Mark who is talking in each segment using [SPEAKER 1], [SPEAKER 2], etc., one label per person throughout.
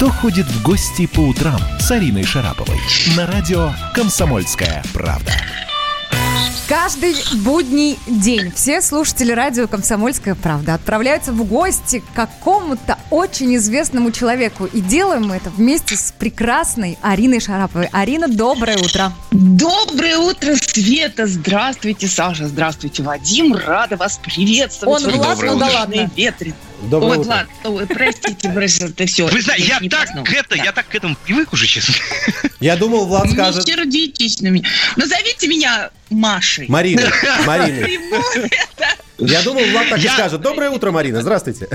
[SPEAKER 1] «Кто ходит в гости по утрам» с Ариной Шараповой на радио «Комсомольская правда».
[SPEAKER 2] Каждый будний день все слушатели радио «Комсомольская правда» отправляются в гости к какому-то очень известному человеку. И делаем мы это вместе с прекрасной Ариной Шараповой. Арина, доброе утро.
[SPEAKER 3] Доброе утро, Света. Здравствуйте, Саша. Здравствуйте, Вадим. Рада вас приветствовать.
[SPEAKER 2] Он Влад, ну да ладно.
[SPEAKER 3] Ветры.
[SPEAKER 4] Доброе
[SPEAKER 3] Ой,
[SPEAKER 4] утро.
[SPEAKER 3] Влад, ой, простите, простите, все.
[SPEAKER 5] Вы знаете, я так, это, я так к этому привык уже, честно.
[SPEAKER 4] Я думал, Влад
[SPEAKER 3] Не
[SPEAKER 4] скажет...
[SPEAKER 3] сердитесь на меня. Назовите меня Машей.
[SPEAKER 4] Марина, Марина. Я думал, Влад так и
[SPEAKER 5] Я-
[SPEAKER 4] скажет. Доброе утро, Марина. Здравствуйте.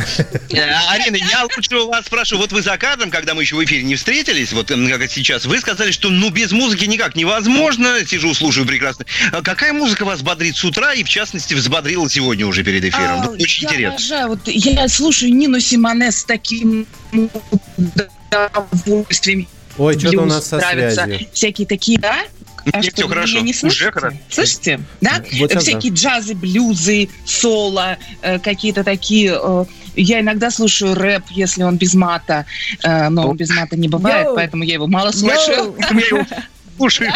[SPEAKER 5] Э, Арина, я лучше у вас спрошу. Вот вы за кадром, когда мы еще в эфире не встретились, вот как сейчас, вы сказали, что ну без музыки никак невозможно. Сижу, слушаю прекрасно. А какая музыка вас бодрит с утра и, в частности, взбодрила сегодня уже перед эфиром?
[SPEAKER 3] А,
[SPEAKER 5] Вот Очень
[SPEAKER 3] я
[SPEAKER 5] интересно.
[SPEAKER 3] обожаю, вот я слушаю Нину Симоне с таким удовольствием.
[SPEAKER 4] Ой, что-то у нас со связью.
[SPEAKER 3] Всякие такие, да? А
[SPEAKER 5] Нет,
[SPEAKER 3] что, вы
[SPEAKER 5] хорошо.
[SPEAKER 3] не
[SPEAKER 5] Уже
[SPEAKER 3] слышите?
[SPEAKER 5] хорошо.
[SPEAKER 3] Слышите? Да?
[SPEAKER 4] Вот
[SPEAKER 3] Всякие джазы, блюзы, соло, э, какие-то такие... э, Я иногда слушаю рэп, если он без мата, э, но без мата не бывает,
[SPEAKER 2] Йоу.
[SPEAKER 3] поэтому я его мало слушаю.
[SPEAKER 5] Его слушаю.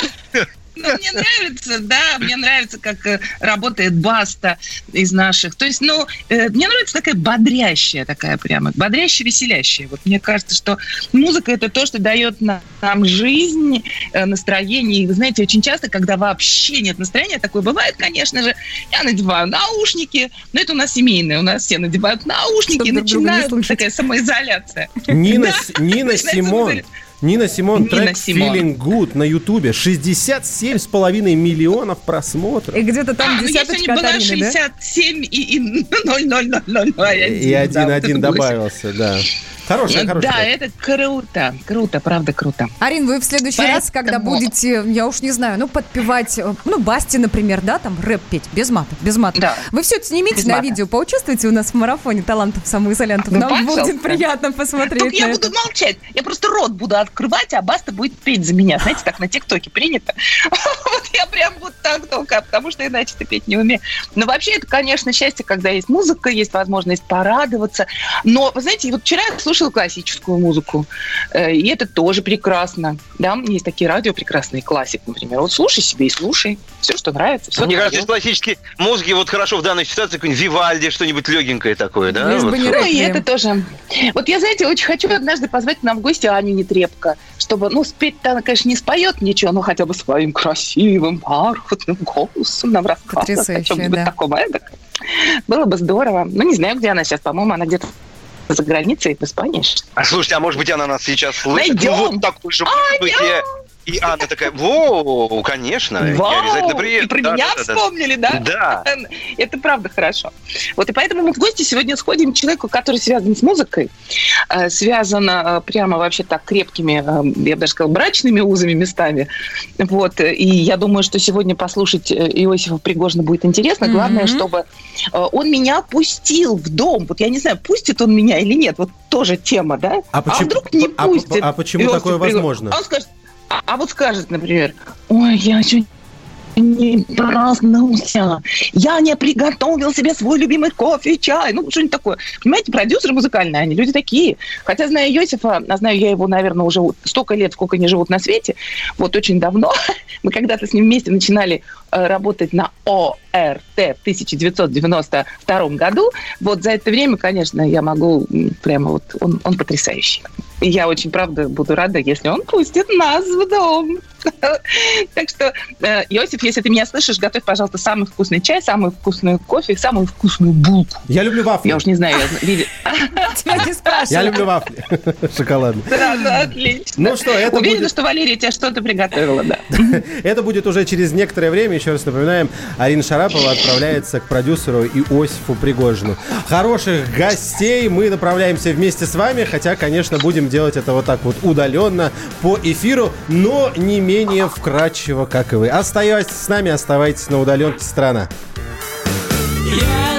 [SPEAKER 3] Ну, мне нравится, да, мне нравится, как э, работает Баста из наших. То есть, ну, э, мне нравится такая бодрящая такая прямо, бодрящая, веселящая. Вот мне кажется, что музыка это то, что дает на- нам жизнь, э, настроение. И вы знаете, очень часто, когда вообще нет настроения, такое бывает, конечно же, я надеваю наушники, но это у нас семейное, у нас все надевают наушники
[SPEAKER 2] Чтоб
[SPEAKER 3] и начинают такая самоизоляция.
[SPEAKER 4] Нина,
[SPEAKER 3] Да.
[SPEAKER 4] Нина Симон. Нина Симон,
[SPEAKER 3] Нина
[SPEAKER 4] трек
[SPEAKER 3] Симон.
[SPEAKER 4] Feeling Good на Ютубе. 67,5 миллионов просмотров.
[SPEAKER 2] И где-то там
[SPEAKER 3] а, ну
[SPEAKER 2] десяточка
[SPEAKER 3] сегодня
[SPEAKER 2] от
[SPEAKER 3] была
[SPEAKER 2] Арины, да?
[SPEAKER 3] 67 и, и 0,000.
[SPEAKER 4] И один-один добавился, да. Хорошая, хорошая.
[SPEAKER 3] Да, это круто, круто, правда круто.
[SPEAKER 2] Арин, вы в следующий раз, когда
[SPEAKER 3] Поэтому-
[SPEAKER 2] будете, я уж не знаю, ну, подпевать, э, ну, Басти, например, да, там, рэп петь, без мата, без мата.
[SPEAKER 3] Да.
[SPEAKER 2] Вы все это снимите
[SPEAKER 3] Без
[SPEAKER 2] на
[SPEAKER 3] мата.
[SPEAKER 2] видео, поучаствуйте у нас в марафоне талантов самоизолянтов.
[SPEAKER 3] Ну,
[SPEAKER 2] Нам
[SPEAKER 3] пожалуйста.
[SPEAKER 2] будет приятно посмотреть
[SPEAKER 3] Только я
[SPEAKER 2] на
[SPEAKER 3] буду
[SPEAKER 2] это.
[SPEAKER 3] молчать. Я просто рот буду открывать, а Баста будет петь за меня. Знаете, так на ТикТоке принято. Вот я прям вот так только, потому что иначе ты петь не умею. Но вообще это, конечно, счастье, когда есть музыка, есть возможность порадоваться. Но, вы знаете, вот вчера я слушала классическую музыку, э, и это тоже прекрасно. Да, есть такие радио прекрасные, классик, например. Вот слушай себе и слушай. Все, что нравится. Все
[SPEAKER 5] Мне кажется, из классической музыки вот хорошо в данной ситуации какой-нибудь Вивальди, что-нибудь легенькое такое, да?
[SPEAKER 2] Лишь бы
[SPEAKER 5] Вот.
[SPEAKER 2] не
[SPEAKER 3] Ну, и это тоже. Вот я, знаете, очень хочу однажды позвать к нам в гости Аню Нетребко, чтобы, ну, спеть-то она, конечно, не споет ничего, но хотя бы своим красивым, бархатным голосом нам рассказывать о чем-нибудь
[SPEAKER 2] да.
[SPEAKER 3] таком. эдак. Было бы здорово. Ну, не знаю, где она сейчас. По-моему, она где-то за границей, в Испании.
[SPEAKER 5] А слушайте, а может быть она нас сейчас слышит?
[SPEAKER 3] Найдем.
[SPEAKER 5] Ну, вот такой же может быть. И, и Анна такая, во, конечно, я
[SPEAKER 3] Вау!
[SPEAKER 5] обязательно приеду.
[SPEAKER 3] И про
[SPEAKER 5] Да,
[SPEAKER 3] меня
[SPEAKER 5] да,
[SPEAKER 3] вспомнили, да?
[SPEAKER 5] Да.
[SPEAKER 3] Это правда хорошо. Вот и поэтому мы в гости сегодня сходим к человеку, который связан с музыкой, э, связан э, прямо вообще так крепкими, э, я бы даже сказала, брачными узами местами. Вот. И я думаю, что сегодня послушать Иосифа Пригожина будет интересно. Главное,
[SPEAKER 2] Мгм.
[SPEAKER 3] чтобы он меня пустил в дом. Вот я не знаю, пустит он меня или нет. Вот тоже тема, да?
[SPEAKER 4] А почему-
[SPEAKER 3] вдруг не
[SPEAKER 4] а-
[SPEAKER 3] пустит?
[SPEAKER 4] а почему
[SPEAKER 3] Иосиф
[SPEAKER 4] такое
[SPEAKER 3] Пригожин?
[SPEAKER 4] возможно?
[SPEAKER 3] А он скажет, а, вот скажет, например, ой, я сегодня не проснулся, я не приготовил себе свой любимый кофе чай, ну, что-нибудь такое. Понимаете, продюсеры музыкальные, они люди такие. Хотя, знаю Йосифа, а знаю я его, наверное, уже столько лет, сколько они живут на свете, вот очень давно, мы когда-то с ним вместе начинали э, работать на ОРТ в 1992 году. Вот за это время, конечно, я могу прямо вот, он, он потрясающий. Я очень, правда, буду рада, если он пустит нас в дом. Так что, э, Иосиф, если ты меня слышишь, готовь, пожалуйста, самый вкусный чай, самый вкусный кофе, самую вкусную булку.
[SPEAKER 4] Я люблю вафли.
[SPEAKER 3] Я уж не знаю, я зна- видел.
[SPEAKER 2] Тебя не
[SPEAKER 4] Я люблю вафли. Шоколадные.
[SPEAKER 3] Да, да, отлично.
[SPEAKER 4] Ну что, это
[SPEAKER 3] Уверена,
[SPEAKER 4] будет,
[SPEAKER 3] что Валерия тебе что-то приготовила, да.
[SPEAKER 4] это будет уже через некоторое время. Еще раз напоминаем, Арина Шарапова отправляется к продюсеру Иосифу Пригожину. Хороших гостей мы направляемся вместе с вами, хотя, конечно, будем делать это вот так вот удаленно по эфиру, но не менее вкрадчиво, как и вы. Оставайтесь с нами, оставайтесь на удаленке страна.
[SPEAKER 6] Если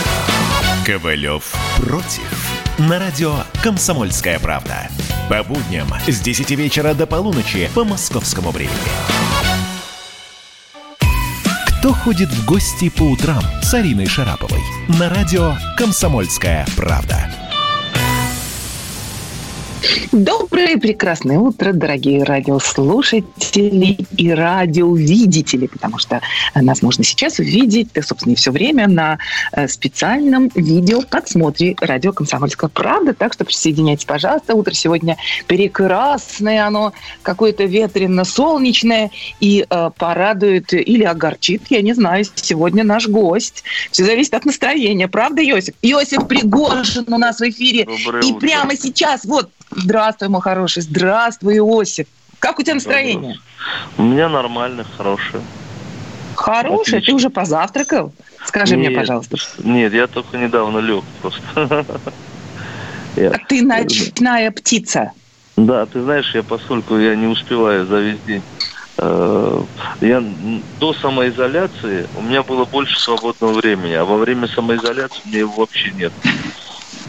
[SPEAKER 1] Ковалев против. На радио «Комсомольская правда». По будням с 10 вечера до полуночи по московскому времени. Кто ходит в гости по утрам с Ариной Шараповой? На радио «Комсомольская правда».
[SPEAKER 3] Доброе прекрасное утро, дорогие радиослушатели и радиовидители, потому что нас можно сейчас увидеть, да, собственно, и все время на э, специальном видео подсмотре радио «Комсомольская правда». Так что присоединяйтесь, пожалуйста. Утро сегодня прекрасное, оно какое-то ветрено-солнечное и э, порадует или огорчит, я не знаю, сегодня наш гость. Все зависит от настроения, правда, Йосиф? Йосиф Пригожин у нас в эфире.
[SPEAKER 7] Доброе
[SPEAKER 3] и
[SPEAKER 7] утро.
[SPEAKER 3] прямо сейчас, вот, здравствуй, мой хороший, здравствуй, Иосиф. Как у тебя настроение?
[SPEAKER 7] У меня нормально, хорошее.
[SPEAKER 3] Хорошее? Ты
[SPEAKER 7] Отлично.
[SPEAKER 3] уже позавтракал? Скажи мне,
[SPEAKER 7] Нет.
[SPEAKER 3] пожалуйста.
[SPEAKER 7] Нет, я только недавно лег просто.
[SPEAKER 3] А ты ночная птица.
[SPEAKER 7] Да, ты знаешь, я поскольку я не успеваю за весь день, э, я до самоизоляции у меня было больше свободного времени, а во время самоизоляции меня его вообще нет.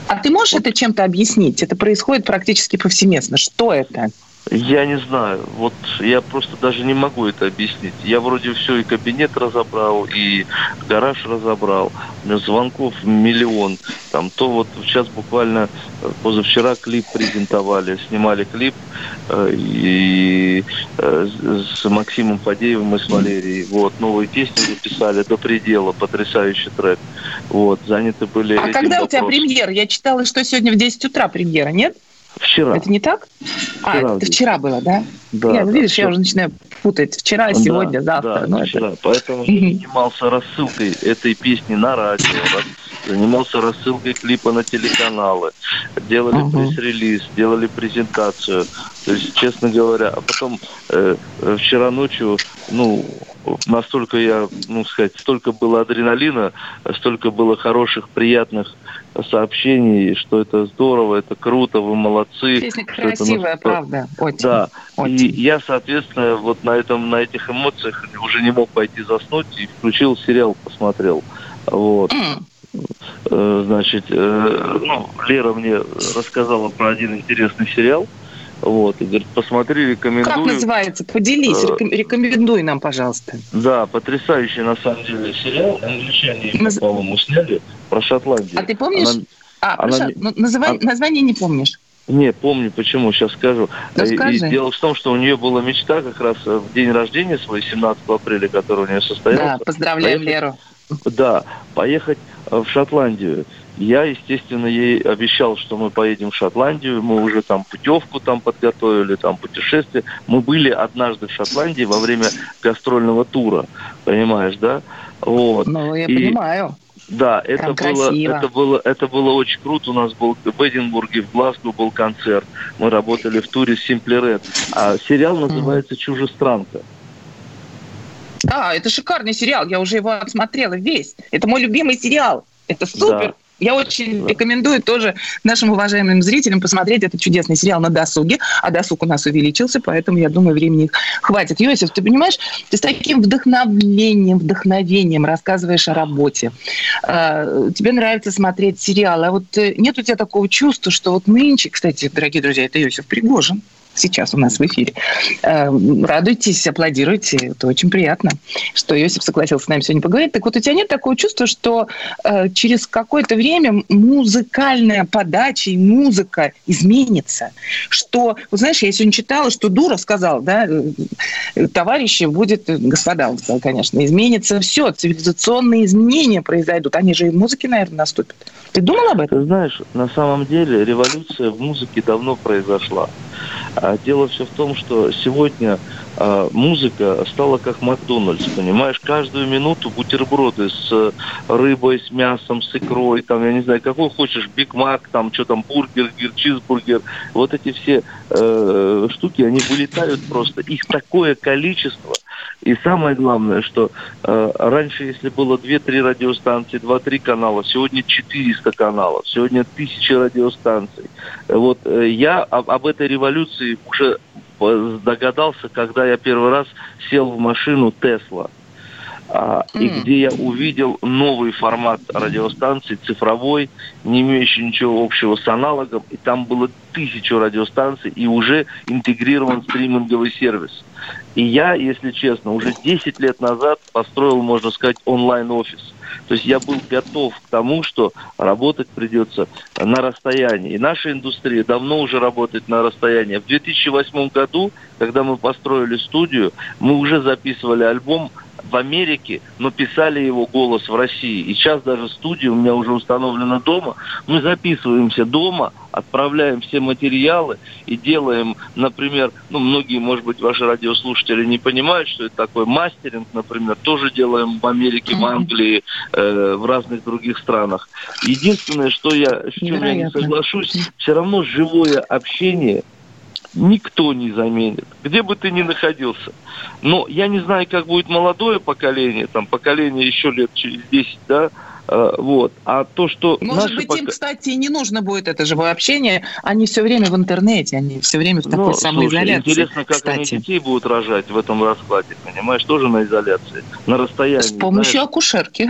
[SPEAKER 3] А ты можешь это чем-то объяснить? Это происходит практически повсеместно. Что это?
[SPEAKER 7] Я не знаю, вот я просто даже не могу это объяснить. Я вроде все и кабинет разобрал, и гараж разобрал. У меня звонков миллион. Там то вот сейчас буквально э, позавчера клип презентовали, снимали клип э, и э, с Максимом Фадеевым и с Валерией. Вот новые песни записали до предела, потрясающий трек. Вот заняты были.
[SPEAKER 3] А когда у тебя
[SPEAKER 7] вопросом.
[SPEAKER 3] премьера? Я читала, что сегодня в 10 утра премьера, нет?
[SPEAKER 7] Вчера.
[SPEAKER 3] Это не так? а,
[SPEAKER 7] Вчера
[SPEAKER 3] это
[SPEAKER 7] здесь.
[SPEAKER 3] вчера было, да?
[SPEAKER 7] Да,
[SPEAKER 3] я,
[SPEAKER 7] да,
[SPEAKER 3] видишь,
[SPEAKER 7] всё.
[SPEAKER 3] я уже начинаю путать. Вчера,
[SPEAKER 7] Да,
[SPEAKER 3] сегодня, завтра.
[SPEAKER 7] Да,
[SPEAKER 3] Ну, это-
[SPEAKER 7] вчера. Поэтому я занимался рассылкой этой песни на радио, занимался рассылкой клипа на телеканалы, делали
[SPEAKER 3] Мгм.
[SPEAKER 7] пресс-релиз, делали презентацию. То есть, честно говоря, а потом э, э, вчера ночью, ну, настолько я, ну, сказать, столько было адреналина, столько было хороших, приятных сообщений, что это здорово, это круто, вы молодцы.
[SPEAKER 3] Песня
[SPEAKER 7] это
[SPEAKER 3] красивая,
[SPEAKER 7] настолько-
[SPEAKER 3] правда. Очень.
[SPEAKER 7] Да, и
[SPEAKER 3] Очень.
[SPEAKER 7] я, соответственно, вот на этом, на этих эмоциях уже не мог пойти заснуть и включил сериал, посмотрел. Вот. Э, значит, э, ну, Лера мне рассказала про один интересный сериал. Вот, и говорит, посмотри, рекомендую.
[SPEAKER 3] Как называется? Поделись,
[SPEAKER 7] Э,
[SPEAKER 3] реком- рекомендуй нам, пожалуйста.
[SPEAKER 7] Да, потрясающий на самом деле сериал. Англичане его,
[SPEAKER 3] Наз-
[SPEAKER 7] по-моему, сняли про Шотландию.
[SPEAKER 3] А ты помнишь?
[SPEAKER 7] Она-
[SPEAKER 3] А,
[SPEAKER 7] она не-
[SPEAKER 3] ну, называй-
[SPEAKER 7] она-
[SPEAKER 3] название не помнишь.
[SPEAKER 7] Не, помню, почему, сейчас скажу.
[SPEAKER 3] Ну,
[SPEAKER 7] И-
[SPEAKER 3] скажи.
[SPEAKER 7] И дело в том, что у нее была мечта как раз э, в день рождения свой, 17 апреля, который у нее
[SPEAKER 3] Да,
[SPEAKER 7] состоялся.
[SPEAKER 3] поздравляем
[SPEAKER 7] Поехать-
[SPEAKER 3] Леру.
[SPEAKER 7] Да, поехать э, в Шотландию. Я, естественно, ей обещал, что мы поедем в Шотландию. Мы уже там путевку там подготовили, там путешествие. Мы были однажды в Шотландии во время гастрольного тура, понимаешь, да? Вот.
[SPEAKER 3] Ну, я
[SPEAKER 7] И-
[SPEAKER 3] понимаю.
[SPEAKER 7] Да, это
[SPEAKER 3] Прям
[SPEAKER 7] было,
[SPEAKER 3] красиво.
[SPEAKER 7] это было, это было очень круто. У нас был в Эдинбурге, в Глазго был концерт. Мы работали в туре Simply Red. А сериал называется «Чужестранка».
[SPEAKER 3] Да, это шикарный сериал. Я уже его отсмотрела весь. Это мой любимый сериал. Это супер.
[SPEAKER 7] Да.
[SPEAKER 3] Я очень рекомендую тоже нашим уважаемым зрителям посмотреть этот чудесный сериал на досуге. А досуг у нас увеличился, поэтому, я думаю, времени хватит. Йосиф, ты понимаешь, ты с таким вдохновлением, вдохновением рассказываешь о работе. А, Тебе нравится смотреть сериалы. А вот э, нет у тебя такого чувства, что вот нынче, кстати, дорогие друзья, это Йосиф Пригожин, сейчас у нас в эфире. Э, Радуйтесь, аплодируйте. Это очень приятно, что Иосиф согласился с нами сегодня поговорить. Так вот, у тебя нет такого чувства, что э, через какое-то время музыкальная подача и музыка изменится? Что, вот знаешь, я сегодня читала, что Дура сказал, да, э, товарищи, будет, э, господа, он сказал, конечно, изменится все, цивилизационные изменения произойдут. Они же и в музыке, наверное, наступят. Ты думал об этом?
[SPEAKER 7] Ты знаешь, на самом деле революция в музыке давно произошла. А дело все в том, что сегодня а, музыка стала как Макдональдс, понимаешь? Каждую минуту бутерброды с рыбой, с мясом, с икрой, там, я не знаю, какой хочешь, Биг Мак, там, что там, бургер, гир, чизбургер. Вот эти все э, штуки, они вылетают просто. Их такое количество. И самое главное, что э, раньше, если было 2-3 радиостанции, 2-3 канала, сегодня 400 каналов, сегодня тысячи радиостанций. Вот э, я об, об этой революции уже догадался, когда я первый раз сел в машину Тесла. А, И
[SPEAKER 3] М.
[SPEAKER 7] где я увидел новый формат радиостанций, цифровой, не имеющий ничего общего с аналогом. И там было тысячу радиостанций и уже интегрирован стриминговый сервис. И я, если честно, уже 10 лет назад построил, можно сказать, онлайн-офис. То есть я был готов к тому, что работать придется на расстоянии. И наша индустрия давно уже работает на расстоянии. В 2008 году, когда мы построили студию, мы уже записывали альбом в Америке, но писали его голос в России. И сейчас даже студия у меня уже установлена дома. Мы записываемся дома, отправляем все материалы и делаем, например, ну, многие, может быть, ваши радиослушатели не понимают, что это такое мастеринг, например, тоже делаем в Америке, в Англии, э, в разных других странах. Единственное, что я, с чем я не соглашусь, все равно живое общение никто не заменит, где бы ты ни находился. Но я не знаю, как будет молодое поколение, там поколение еще лет через 10, да, э, вот. А то, что
[SPEAKER 3] Может быть, им,
[SPEAKER 7] пока-
[SPEAKER 3] кстати, не нужно будет это живое общение. Они все время в интернете, они все время в такой
[SPEAKER 7] Ну, слушай,
[SPEAKER 3] самоизоляции.
[SPEAKER 7] интересно, как они
[SPEAKER 3] кстати.
[SPEAKER 7] детей будут рожать в этом раскладе, понимаешь, тоже на изоляции, на расстоянии.
[SPEAKER 3] С помощью
[SPEAKER 7] знаешь.
[SPEAKER 3] акушерки.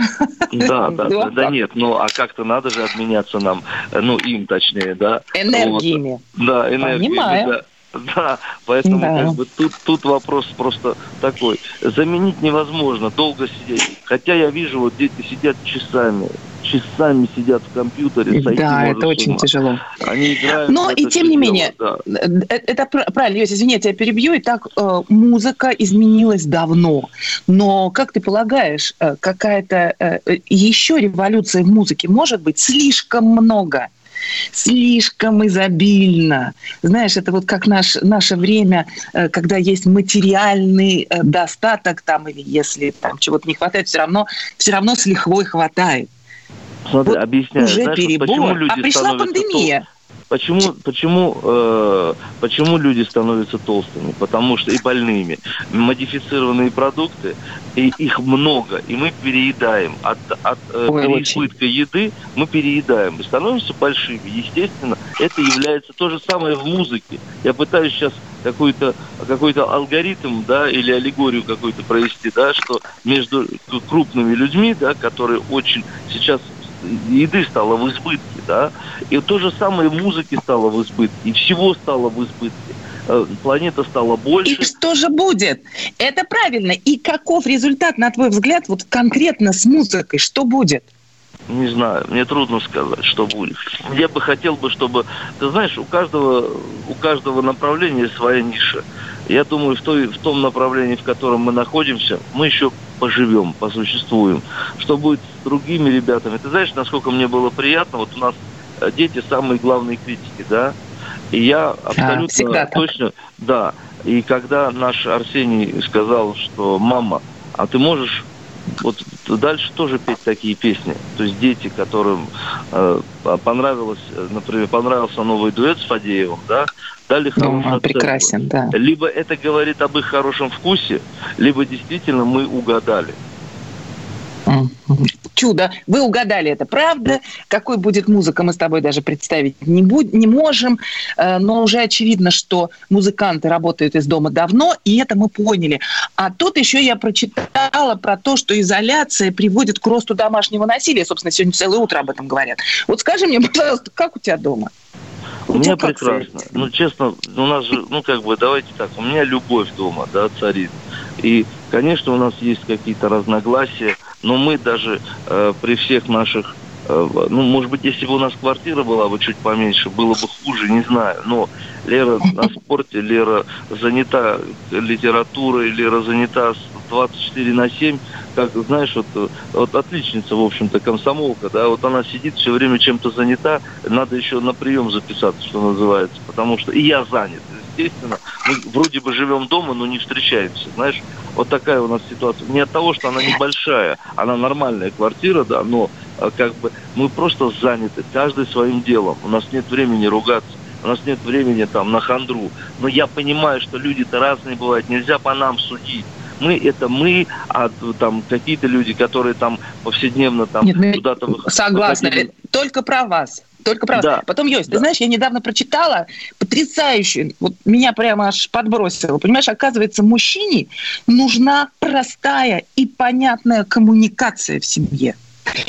[SPEAKER 7] Да, да, да, да нет, ну а как-то надо же обменяться нам, э, ну им точнее, да.
[SPEAKER 3] Энергиями.
[SPEAKER 7] Да, энергия.
[SPEAKER 3] Понимаю.
[SPEAKER 7] Да. Да, поэтому
[SPEAKER 3] Да.
[SPEAKER 7] как бы тут, тут вопрос просто такой. Заменить невозможно, долго сидеть. Хотя я вижу, вот дети сидят часами, часами сидят в компьютере.
[SPEAKER 3] Да, это очень
[SPEAKER 7] ума.
[SPEAKER 3] тяжело.
[SPEAKER 7] Они играют.
[SPEAKER 3] Но и
[SPEAKER 7] это
[SPEAKER 3] тем не менее,
[SPEAKER 7] да.
[SPEAKER 3] Э, Это пр- правильно, Йосиф, извини, я тебя перебью. И так э, музыка изменилась давно. Но, как ты полагаешь, э, какая-то э, э, еще революция в музыке может быть слишком много? Слишком изобильно. Знаешь, это вот как наш, наше время, э, когда есть материальный э, достаток там, или если там чего-то не хватает, все равно, все равно с лихвой хватает.
[SPEAKER 7] Смотри,
[SPEAKER 3] Вот
[SPEAKER 7] объясняю.
[SPEAKER 3] Уже
[SPEAKER 7] Знаешь, вот
[SPEAKER 3] перебор.
[SPEAKER 7] почему люди
[SPEAKER 3] А пришла пандемия.
[SPEAKER 7] Почему, почему, э, почему люди становятся толстыми? Потому что и больными. Модифицированные продукты, и их много, и мы переедаем. От, от э,
[SPEAKER 3] Ой,
[SPEAKER 7] переизбытка еды мы переедаем и становимся большими. Естественно, это является то же самое в музыке. Я пытаюсь сейчас какой-то какой-то алгоритм, да, или аллегорию какую-то провести, да, что между крупными людьми, да, которые очень сейчас еды стало в избытке, да, и то же самое музыки стало в избытке, и всего стало в избытке. Э, Планета стала больше.
[SPEAKER 3] И что же будет? Это правильно. И каков результат, на твой взгляд, вот конкретно с музыкой? Что будет?
[SPEAKER 7] Не знаю, мне трудно сказать, что будет. Я бы хотел бы, чтобы, ты знаешь, у каждого, у каждого направления своя ниша. Я думаю, в, той, в том направлении, в котором мы находимся, мы еще поживем, посуществуем. Что будет с другими ребятами? Ты знаешь, насколько мне было приятно, вот у нас э, дети самые главные критики, да? И я абсолютно
[SPEAKER 3] всегда так.
[SPEAKER 7] точно, да. И когда наш Арсений сказал, что мама, а ты можешь вот дальше тоже петь такие песни. То есть дети, которым э, понравилось, э, например, понравился новый дуэт с Фадеевым, да, дали хорошую
[SPEAKER 3] Ну, прекрасен, да.
[SPEAKER 7] Либо это говорит об их хорошем вкусе, либо действительно мы угадали.
[SPEAKER 3] Чудо. Вы угадали это, правда? Какой будет музыка, мы с тобой даже представить не, буд- не можем. Э, Но уже очевидно, что музыканты работают из дома давно, и это мы поняли. А тут еще я прочитала про то, что изоляция приводит к росту домашнего насилия. Собственно, сегодня целое утро об этом говорят. Вот скажи мне, пожалуйста, как у тебя дома?
[SPEAKER 7] У
[SPEAKER 3] У
[SPEAKER 7] меня прекрасно. Ну, честно, у нас же, ну, как бы, давайте так, у меня любовь дома, да, царит. И, конечно, у нас есть какие-то разногласия, но мы даже э, при всех наших, э, ну, может быть, если бы у нас квартира была бы чуть поменьше, было бы хуже, не знаю. Но Лера на спорте, Лера занята литературой, Лера занята с 24 на 7, как, знаешь, вот, вот отличница, в общем-то, комсомолка, да, вот она сидит все время чем-то занята, надо еще на прием записаться, что называется, потому что и я занят. Естественно, мы вроде бы живем дома, но не встречаемся, знаешь. Вот такая у нас ситуация. Не от того, что она небольшая, она нормальная квартира, да, но а, как бы мы просто заняты, каждый своим делом. У нас нет времени ругаться. У нас нет времени там на хандру. Но я понимаю, что люди-то разные бывают. Нельзя по нам судить. Мы это мы, а там какие-то люди, которые там повседневно там
[SPEAKER 3] ну,
[SPEAKER 7] куда-то вы-
[SPEAKER 3] Согласна.
[SPEAKER 7] выходили.
[SPEAKER 3] Только про вас. Только про вас.
[SPEAKER 7] Да.
[SPEAKER 3] Потом, Йось, ты
[SPEAKER 7] Да.
[SPEAKER 3] знаешь, я недавно прочитала потрясающую, вот меня прямо аж подбросило. Понимаешь, оказывается, мужчине нужна простая и понятная коммуникация в семье.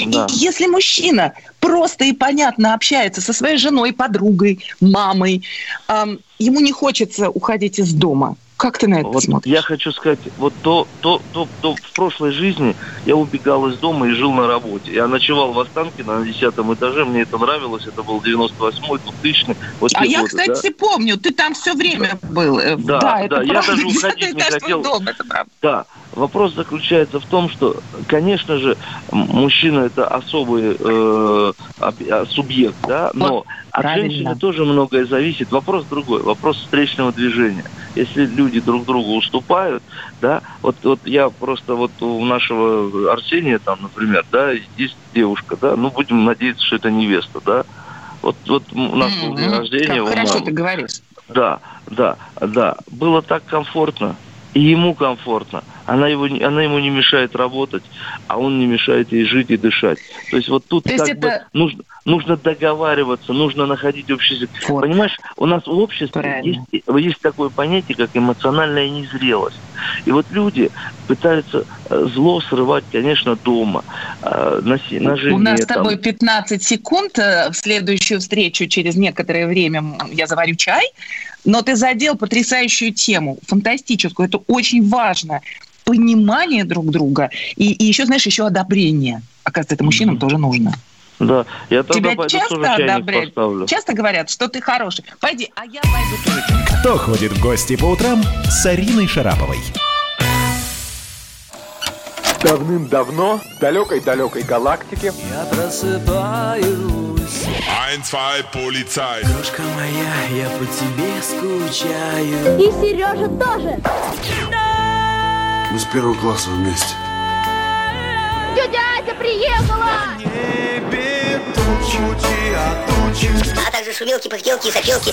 [SPEAKER 7] Да.
[SPEAKER 3] И если мужчина просто и понятно общается со своей женой, подругой, мамой, ам, ему не хочется уходить из дома. Как ты на это
[SPEAKER 7] Вот
[SPEAKER 3] смотришь?
[SPEAKER 7] я хочу сказать, вот до, до, до, до- в прошлой жизни я убегал из дома и жил на работе. Я ночевал в Останкино на 10 этаже, мне это нравилось, это был 98-й, 2000 вот
[SPEAKER 3] А я,
[SPEAKER 7] годы,
[SPEAKER 3] кстати, помню, ты там все время был. Э,
[SPEAKER 7] Да, да,
[SPEAKER 3] это
[SPEAKER 7] я
[SPEAKER 3] правда.
[SPEAKER 7] даже уходить не хотел.
[SPEAKER 3] дом, это правда.
[SPEAKER 7] Да, вопрос заключается в том, что, конечно же, мужчина это особый э, а, субъект, да, но от
[SPEAKER 3] правильно.
[SPEAKER 7] женщины тоже многое зависит. Вопрос другой, вопрос встречного движения. Если люди друг другу уступают, да, вот, вот я просто вот у нашего Арсения там, например, да, есть девушка, да, ну будем надеяться, что это невеста, да. Вот, вот у нас был день
[SPEAKER 3] М,
[SPEAKER 7] рождения
[SPEAKER 3] как хорошо
[SPEAKER 7] мамы.
[SPEAKER 3] ты говоришь.
[SPEAKER 7] Да, да, да. Было так комфортно. И ему комфортно. Она, его, она ему не мешает работать, а он не мешает ей жить и дышать. То есть вот тут
[SPEAKER 3] То
[SPEAKER 7] как бы
[SPEAKER 3] это-
[SPEAKER 7] нужно, нужно договариваться, нужно находить общий язык.
[SPEAKER 3] Вот.
[SPEAKER 7] Понимаешь, у нас в обществе
[SPEAKER 3] Правильно.
[SPEAKER 7] есть, есть такое понятие, как эмоциональная незрелость. И вот люди пытаются э, зло срывать, конечно, дома, э, на, на жене.
[SPEAKER 3] У нас с
[SPEAKER 7] там.
[SPEAKER 3] тобой 15 секунд. э, В следующую встречу через некоторое время я заварю чай. Но ты задел потрясающую тему, фантастическую. Это очень важно. Понимание друг друга. И, и еще, знаешь, еще одобрение. Оказывается, это мужчинам тоже нужно.
[SPEAKER 7] Да, я тогда
[SPEAKER 3] Тебя
[SPEAKER 7] пойду
[SPEAKER 3] часто
[SPEAKER 7] тоже
[SPEAKER 3] одобряют?
[SPEAKER 7] поставлю.
[SPEAKER 3] Часто говорят, что ты хороший. Пойди, а я пойду тоже.
[SPEAKER 1] Кто ходит в гости по утрам с Ариной Шараповой?
[SPEAKER 8] Давным-давно в далекой-далекой галактике
[SPEAKER 6] Я просыпаюсь,
[SPEAKER 9] Ein, zwei, Polizei.
[SPEAKER 6] дружка моя, я по тебе скучаю.
[SPEAKER 10] И Сережа тоже.
[SPEAKER 11] Мы с первого класса вместе.
[SPEAKER 10] Тетя Ася приехала.
[SPEAKER 12] а также шумелки, пыхтелки и сопелки.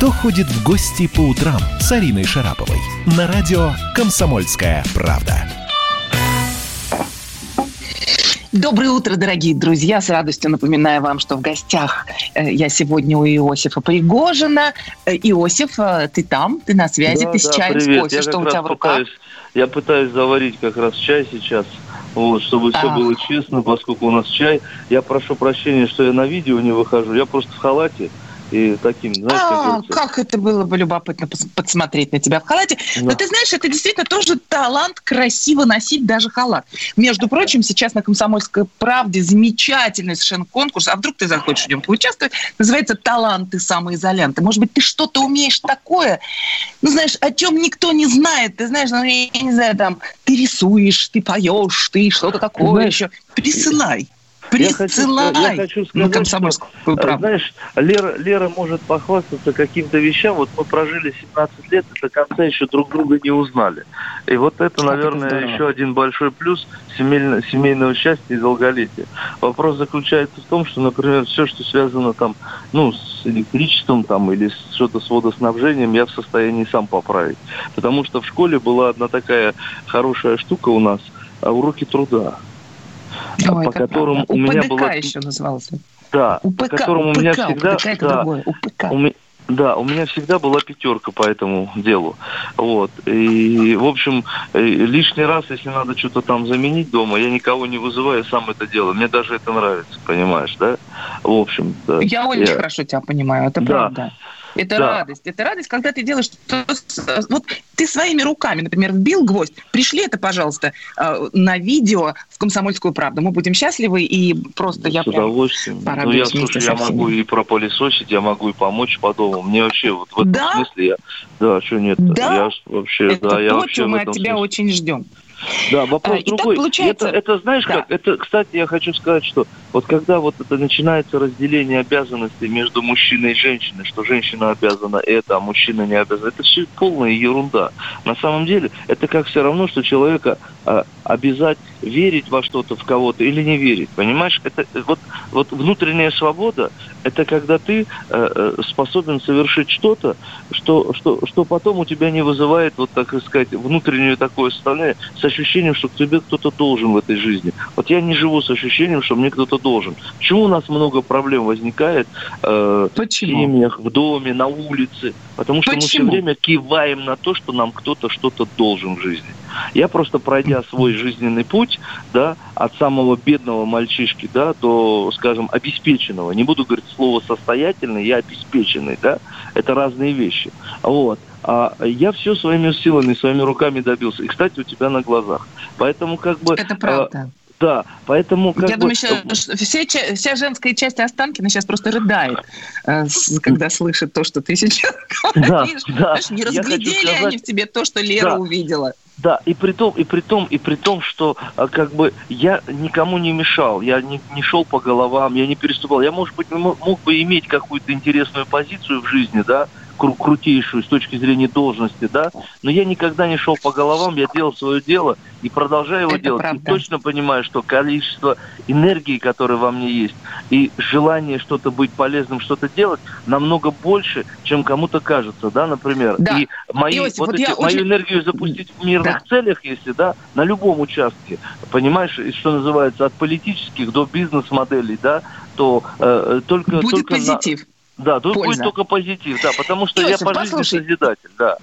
[SPEAKER 1] Кто ходит в гости по утрам с Ариной Шараповой? На радио «Комсомольская правда».
[SPEAKER 3] Доброе утро, дорогие друзья. С радостью напоминаю вам, что в гостях э, я сегодня у Иосифа Пригожина. Э, Иосиф, э, ты там, ты на связи,
[SPEAKER 7] Да,
[SPEAKER 3] ты с
[SPEAKER 7] да,
[SPEAKER 3] чаем, с
[SPEAKER 7] привет.
[SPEAKER 3] кофе,
[SPEAKER 7] Я
[SPEAKER 3] что
[SPEAKER 7] как
[SPEAKER 3] у
[SPEAKER 7] раз
[SPEAKER 3] тебя в руках?
[SPEAKER 7] пытаюсь- я пытаюсь заварить как раз чай сейчас, вот, чтобы все
[SPEAKER 3] А.
[SPEAKER 7] было честно, поскольку у нас чай. Я прошу прощения, что я на видео не выхожу. Я просто в халате и таким, знаешь,
[SPEAKER 3] А, как это было бы любопытно пос- подсмотреть на тебя в халате. Но
[SPEAKER 7] Да.
[SPEAKER 3] ты знаешь, это действительно тоже талант красиво носить даже халат. Между прочим, сейчас на «Комсомольской правде» замечательный совершенно конкурс. А вдруг ты захочешь в нем поучаствовать? Называется «Таланты самоизолянты». Может быть, ты что-то умеешь такое, ну, знаешь, о чем никто не знает. Ты знаешь, ну, я не знаю, там, ты рисуешь, ты поешь, ты что-то такое
[SPEAKER 7] Знаешь,
[SPEAKER 3] еще. Присылай.
[SPEAKER 7] Я хочу,
[SPEAKER 3] Присылай
[SPEAKER 7] я хочу
[SPEAKER 3] на
[SPEAKER 7] сказать,
[SPEAKER 3] «Комсомольскую
[SPEAKER 7] э,
[SPEAKER 3] правду».
[SPEAKER 7] знаешь, Лера, Лера может похвастаться каким-то вещам. Вот мы прожили 17 лет и до конца еще друг друга не узнали. И вот это,
[SPEAKER 3] это
[SPEAKER 7] наверное,
[SPEAKER 3] здорово.
[SPEAKER 7] еще один большой плюс семейно- семейного счастья и долголетия. Вопрос заключается в том, что, например, все, что связано там, ну, с электричеством там или что-то с водоснабжением, я в состоянии сам поправить. Потому что в школе была одна такая хорошая штука у нас, а, уроки труда.
[SPEAKER 3] Ой,
[SPEAKER 7] по которым
[SPEAKER 3] правда.
[SPEAKER 7] у меня была
[SPEAKER 3] еще назывался.
[SPEAKER 7] Да,
[SPEAKER 3] УПК,
[SPEAKER 7] по которому у меня
[SPEAKER 3] УПК,
[SPEAKER 7] всегда...
[SPEAKER 3] УПДК это
[SPEAKER 7] да,
[SPEAKER 3] другое, УПК.
[SPEAKER 7] у ме- Да, у меня всегда была пятерка по этому делу. Вот. И, в общем, э, лишний раз, если надо что-то там заменить дома, я никого не вызываю, сам это делаю. Мне даже это нравится, понимаешь, да? В общем, да.
[SPEAKER 3] Я очень хорошо тебя понимаю, это
[SPEAKER 7] Да.
[SPEAKER 3] правда. Это
[SPEAKER 7] Да.
[SPEAKER 3] радость. Это радость, когда ты делаешь с- Вот ты своими руками, например, вбил гвоздь. Пришли это, пожалуйста, э, на видео в «Комсомольскую правду». Мы будем счастливы, и просто я
[SPEAKER 7] С
[SPEAKER 3] прям
[SPEAKER 7] удовольствием. Ну,
[SPEAKER 3] порадуюсь
[SPEAKER 7] я, слушай, я могу и пропылесосить, я могу и помочь по дому. Мне вообще вот в этом
[SPEAKER 3] Да?
[SPEAKER 7] смысле я... Да, что нет
[SPEAKER 3] Да?
[SPEAKER 7] Я вообще,
[SPEAKER 3] Это
[SPEAKER 7] да, я
[SPEAKER 3] то,
[SPEAKER 7] вообще
[SPEAKER 3] чего
[SPEAKER 7] в
[SPEAKER 3] мы от тебя
[SPEAKER 7] смысле.
[SPEAKER 3] очень ждем.
[SPEAKER 7] Да, вопрос
[SPEAKER 3] А, итак,
[SPEAKER 7] другой.
[SPEAKER 3] получается-
[SPEAKER 7] Это, это знаешь
[SPEAKER 3] Да.
[SPEAKER 7] как? Это, кстати, я хочу сказать, что вот когда вот это начинается разделение обязанностей между мужчиной и женщиной, что женщина обязана это, а мужчина не обязан, это все полная ерунда. На самом деле, это как все равно, что человека а, обязать верить во что-то, в кого-то или не верить. Понимаешь? Это вот, вот внутренняя свобода, это когда ты э, э, способен совершить что-то, что, что, что потом у тебя не вызывает, вот так сказать, внутреннее такое состояние ощущением, что тебе кто-то должен в этой жизни. Вот я не живу с ощущением, что мне кто-то должен. Почему у нас много проблем возникает э, в семьях, в доме, на улице? Потому что мы
[SPEAKER 3] Почему?
[SPEAKER 7] все время киваем на то, что нам кто-то что-то должен в жизни. Я просто пройдя свой жизненный путь, да, от самого бедного мальчишки, да, до, скажем, обеспеченного. Не буду говорить слово состоятельный, я обеспеченный, да. Это разные вещи. Вот. А я все своими силами, своими руками добился. И, кстати, у тебя на глазах. Поэтому как бы...
[SPEAKER 3] Это правда.
[SPEAKER 7] да, поэтому как
[SPEAKER 3] Я
[SPEAKER 7] бы...
[SPEAKER 3] думаю, ш- все вся женская часть Останкина сейчас просто рыдает, э, когда слышит то, что ты сейчас
[SPEAKER 7] Да,
[SPEAKER 3] говоришь.
[SPEAKER 7] да.
[SPEAKER 3] Знаешь, не разглядели
[SPEAKER 7] сказать-
[SPEAKER 3] они в тебе то, что Лера
[SPEAKER 7] Да.
[SPEAKER 3] увидела.
[SPEAKER 7] Да, и при том, и при том, и при том, что а, как бы я никому не мешал, я не, не шел по головам, я не переступал. Я, может быть, мо- мог бы иметь какую-то интересную позицию в жизни, да, кру- крутейшую с точки зрения должности, да, но я никогда не шел по головам, я делал свое дело и продолжаю его
[SPEAKER 3] Это
[SPEAKER 7] делать.
[SPEAKER 3] правда.
[SPEAKER 7] И точно понимаю, что количество энергии, которое во мне есть, и желание что-то быть полезным, что-то делать, намного больше, чем кому-то кажется, да, например.
[SPEAKER 3] Да.
[SPEAKER 7] И мои,
[SPEAKER 3] Иосиф,
[SPEAKER 7] вот
[SPEAKER 3] вот
[SPEAKER 7] эти-
[SPEAKER 3] я
[SPEAKER 7] мою
[SPEAKER 3] очень-
[SPEAKER 7] энергию запустить в мирных целях, если, да, на любом участке, понимаешь, что называется, от политических до бизнес-моделей, да, то э, только...
[SPEAKER 3] Будет
[SPEAKER 7] только на-
[SPEAKER 3] позитив.
[SPEAKER 7] Да, тут будет
[SPEAKER 3] Польза.
[SPEAKER 7] только позитив, да, потому что
[SPEAKER 3] Иосиф,
[SPEAKER 7] я по жизни
[SPEAKER 3] послушай.
[SPEAKER 7] созидатель, да.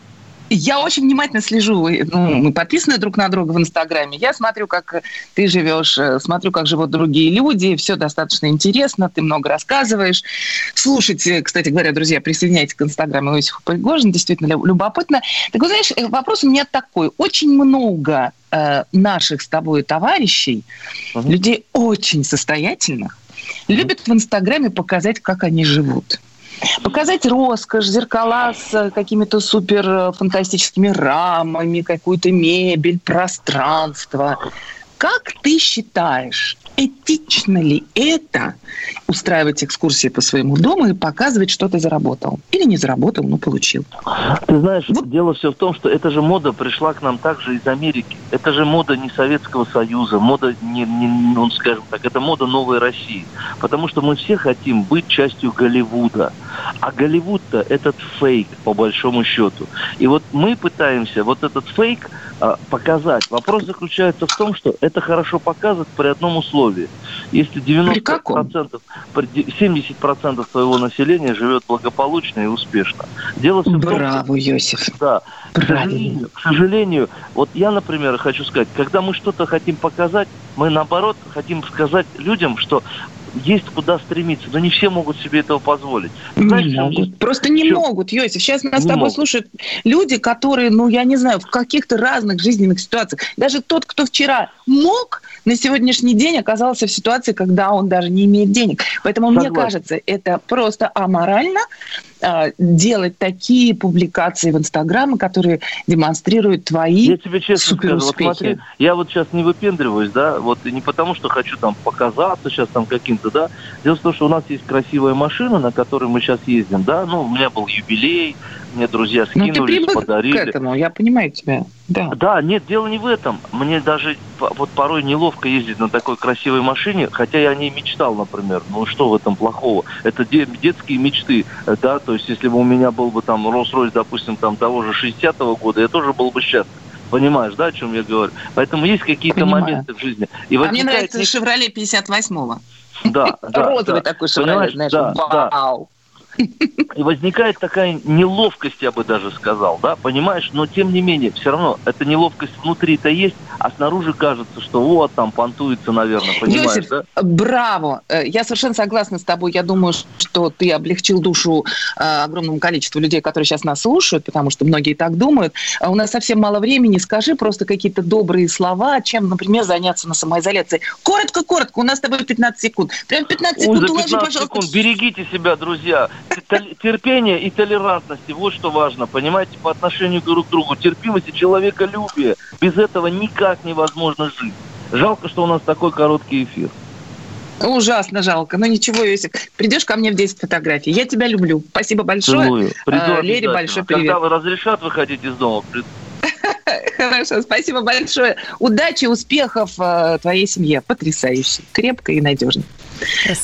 [SPEAKER 3] Я очень внимательно слежу, э, ну, мы подписаны друг на друга в Инстаграме. Я смотрю, как ты живешь, э, смотрю, как живут другие люди. Все достаточно интересно, ты много рассказываешь. Слушайте, кстати говоря, друзья, присоединяйтесь к Инстаграму Иосифа Пригожина, действительно лю- любопытно. Так вот, знаешь, э, вопрос у меня такой. Очень много э, наших с тобой товарищей, людей очень состоятельных, любят в Инстаграме показать, как они живут. Показать роскошь, зеркала с э, какими-то супер э, фантастическими рамами, какую-то мебель, пространство. Как ты считаешь, этично ли это устраивать экскурсии по своему дому и показывать, что ты заработал? Или не заработал, но получил?
[SPEAKER 7] Ты знаешь, дело все в том, что эта же мода пришла к нам также из Америки. Это же мода не Советского Союза, мода, не, не- ну, скажем так, это мода новой России. Потому что мы все хотим быть частью Голливуда. А Голливуд-то этот фейк, по большому счету. И вот мы пытаемся вот этот фейк а, показать. Вопрос заключается в том, что это хорошо показывать при одном условии. Если 90%, при де- 70% твоего населения живет благополучно и успешно. Дело все в том,
[SPEAKER 3] Браво, Йосиф.
[SPEAKER 7] да. К сожалению, к сожалению, вот я, например, хочу сказать, когда мы что-то хотим показать, мы наоборот хотим сказать людям, что есть куда стремиться, но не все могут себе этого позволить. Знаешь,
[SPEAKER 3] Не
[SPEAKER 7] чем
[SPEAKER 3] могут. Просто не
[SPEAKER 7] чем?
[SPEAKER 3] могут, Йосиф. Сейчас нас с
[SPEAKER 7] Не
[SPEAKER 3] тобой
[SPEAKER 7] могут.
[SPEAKER 3] слушают люди, которые, ну, я не знаю, в каких-то разных жизненных ситуациях. Даже тот, кто вчера мог, на сегодняшний день оказался в ситуации, когда он даже не имеет денег. Поэтому мне
[SPEAKER 7] Согласен.
[SPEAKER 3] кажется, это просто аморально делать такие публикации в Инстаграме, которые демонстрируют твои
[SPEAKER 7] Я тебе честно скажу, вот смотри, я вот сейчас не выпендриваюсь, да, вот и не потому, что хочу там показаться сейчас там каким-то, да. Дело в том, что у нас есть красивая машина, на которой мы сейчас ездим, да, ну, у меня был юбилей, мне друзья
[SPEAKER 3] Ну, привык
[SPEAKER 7] подарили.
[SPEAKER 3] к этому, я понимаю тебя. Да.
[SPEAKER 7] Да, нет, дело не в этом. Мне даже вот порой неловко ездить на такой красивой машине, хотя я о ней мечтал, например. Ну что в этом плохого? Это де- детские мечты, э, да, то есть если бы у меня был бы там Rolls-Royce, допустим, там того же 60-го года, я тоже был бы счастлив. Понимаешь, да, о чем я говорю? Поэтому есть какие-то
[SPEAKER 3] Понимаю.
[SPEAKER 7] моменты в жизни. И
[SPEAKER 3] а мне нравится «Шевроле» 58-го.
[SPEAKER 7] Да, да,
[SPEAKER 3] Розовый
[SPEAKER 7] да.
[SPEAKER 3] такой «Шевроле», знаешь,
[SPEAKER 7] Да, да. И возникает такая неловкость, я бы даже сказал, да, понимаешь? Но тем не менее, все равно эта неловкость внутри-то есть, а снаружи кажется, что вот там понтуется, наверное, понимаешь,
[SPEAKER 3] Йосиф,
[SPEAKER 7] да?
[SPEAKER 3] браво! Э, Я совершенно согласна с тобой. Я думаю, что ты облегчил душу э, огромному количеству людей, которые сейчас нас слушают, потому что многие так думают. А У нас совсем мало времени. Скажи просто какие-то добрые слова, чем, например, заняться на самоизоляции. Коротко-коротко, у нас с тобой 15 секунд. Прям 15
[SPEAKER 7] Ой,
[SPEAKER 3] секунд
[SPEAKER 7] за
[SPEAKER 3] уложи,
[SPEAKER 7] 15
[SPEAKER 3] пожалуйста.
[SPEAKER 7] секунд. Берегите себя, друзья. Терпение и толерантности, вот что важно, понимаете, по отношению друг к другу. Терпимость и человеколюбие. Без этого никак невозможно жить. Жалко, что у нас такой короткий эфир.
[SPEAKER 3] Ужасно жалко. Но ничего, Йосиф, придешь ко мне в 10 фотографий. Я тебя люблю. Спасибо большое.
[SPEAKER 7] Целую. Приду
[SPEAKER 3] А, Лере большой привет.
[SPEAKER 7] Когда вы разрешат выходить из дома, приду.
[SPEAKER 3] Хорошо, спасибо большое. Удачи, успехов э, твоей семье. Потрясающе. Крепко и надежно.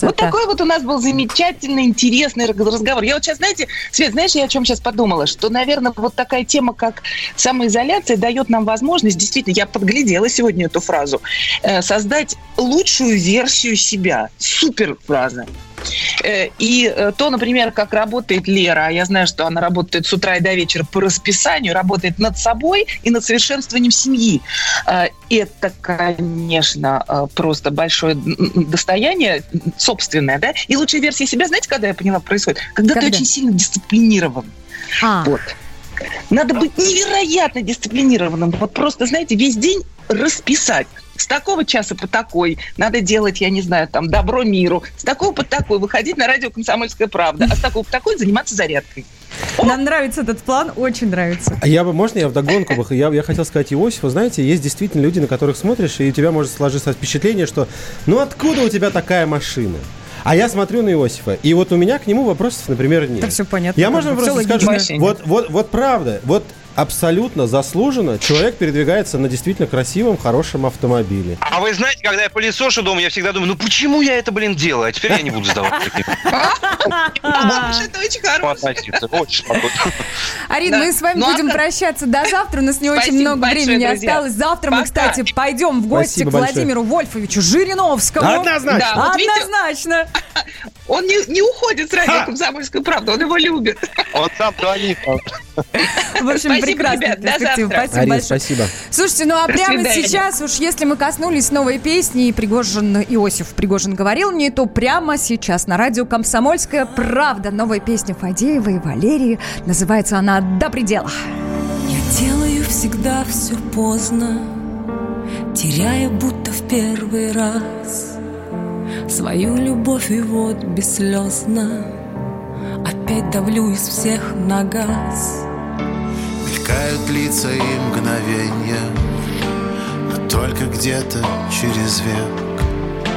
[SPEAKER 3] Вот такой вот у нас был замечательный, интересный разговор. Я вот сейчас, знаете, Свет, знаешь, я о чем сейчас подумала? Что, наверное, вот такая тема, как самоизоляция, дает нам возможность, действительно, я подглядела сегодня эту фразу, э, создать лучшую версию себя. Супер фраза. Э, И э, то, например, как работает Лера, я знаю, что она работает с утра и до вечера по расписанию, работает над собой и над совершенствованием семьи. Э, Это, конечно, просто большое достояние собственное, да? И лучшая версия себя, знаете, когда я поняла, происходит? Когда, ты
[SPEAKER 2] Когда?
[SPEAKER 3] очень сильно дисциплинирован.
[SPEAKER 2] А,
[SPEAKER 3] Вот. Надо быть невероятно дисциплинированным. Вот просто, знаете, весь день расписать. С такого часа по такой надо делать, я не знаю, там, добро миру. С такого по такой выходить на радио «Комсомольская правда». А с такого по такой заниматься зарядкой.
[SPEAKER 2] нам нравится этот план, очень нравится.
[SPEAKER 4] А я бы, можно я вдогонку бы, я, я хотел сказать Иосифу, знаете, есть действительно люди, на которых смотришь, и у тебя может сложиться впечатление, что ну откуда у тебя такая машина? А я смотрю на Иосифа, и вот у меня к нему вопросов, например, нет.
[SPEAKER 2] Это все понятно.
[SPEAKER 4] Я, можно, просто скажу, вот, вот, вот правда, вот абсолютно заслуженно человек передвигается на действительно красивом, хорошем автомобиле.
[SPEAKER 5] А вы знаете, когда я пылесошу дома, я всегда думаю, ну почему я это, блин, делаю? А теперь я не буду
[SPEAKER 3] Это очень хорошо.
[SPEAKER 5] относиться. Очень спокойно.
[SPEAKER 2] Арин,
[SPEAKER 3] Да.
[SPEAKER 2] мы с вами
[SPEAKER 3] Ну, а
[SPEAKER 2] будем прощаться до завтра. У нас не очень много времени осталось. Завтра мы, кстати, пойдем в гости к. Владимиру Вольфовичу Жириновскому.
[SPEAKER 4] Однозначно.
[SPEAKER 2] Однозначно.
[SPEAKER 3] он не, не уходит с радио «Комсомольская правда», он его любит.
[SPEAKER 5] Он сам звонит.
[SPEAKER 2] В общем, прекрасная
[SPEAKER 3] ребят, до
[SPEAKER 2] перспектива.
[SPEAKER 3] завтра.
[SPEAKER 2] Спасибо
[SPEAKER 4] Арин,
[SPEAKER 2] большое.
[SPEAKER 4] спасибо.
[SPEAKER 2] Слушайте, ну а
[SPEAKER 3] До
[SPEAKER 2] прямо
[SPEAKER 3] свидания.
[SPEAKER 2] сейчас, уж если мы коснулись новой песни, и Пригожин, Иосиф Пригожин говорил мне, то прямо сейчас на радио «Комсомольская правда» новая песня Фадеева и Валерии. Называется она «До предела».
[SPEAKER 13] Я делаю всегда все поздно, теряя будто в первый раз свою любовь и вот бесслезно опять давлю из всех на газ.
[SPEAKER 14] Мелькают лица и мгновения Но только где-то через век.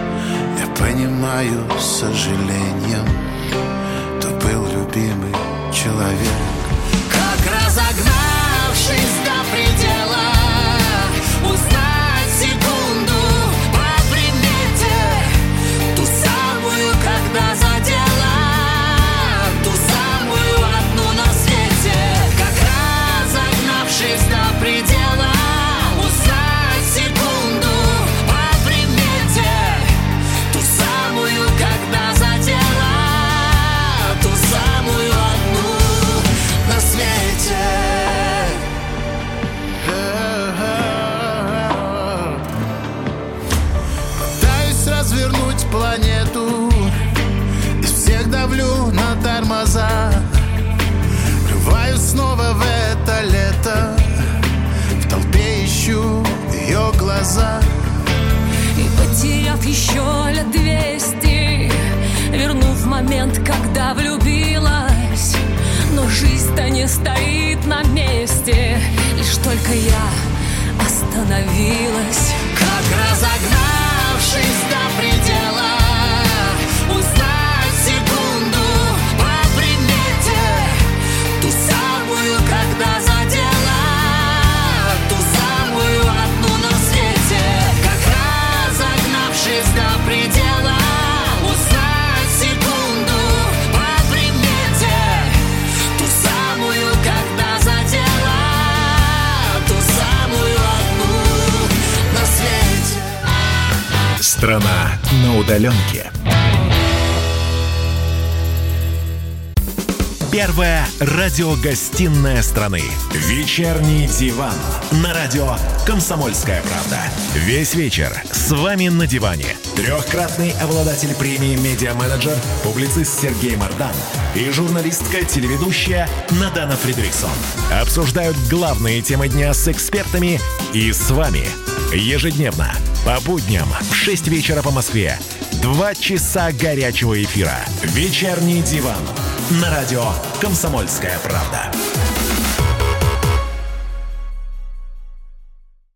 [SPEAKER 14] Я понимаю с сожалением То был любимый человек
[SPEAKER 1] Страна на удаленке. Первая радиогостинная страны. Вечерний диван. На радио «Комсомольская правда». Весь вечер с вами на диване. Трехкратный обладатель премии «Медиа-менеджер», публицист Сергей Мардан и журналистка-телеведущая Надана Фридриксон. Обсуждают главные темы дня с экспертами и с вами. Ежедневно, по будням в 6 вечера по Москве. Два часа горячего эфира. Вечерний диван. На радио «Комсомольская правда».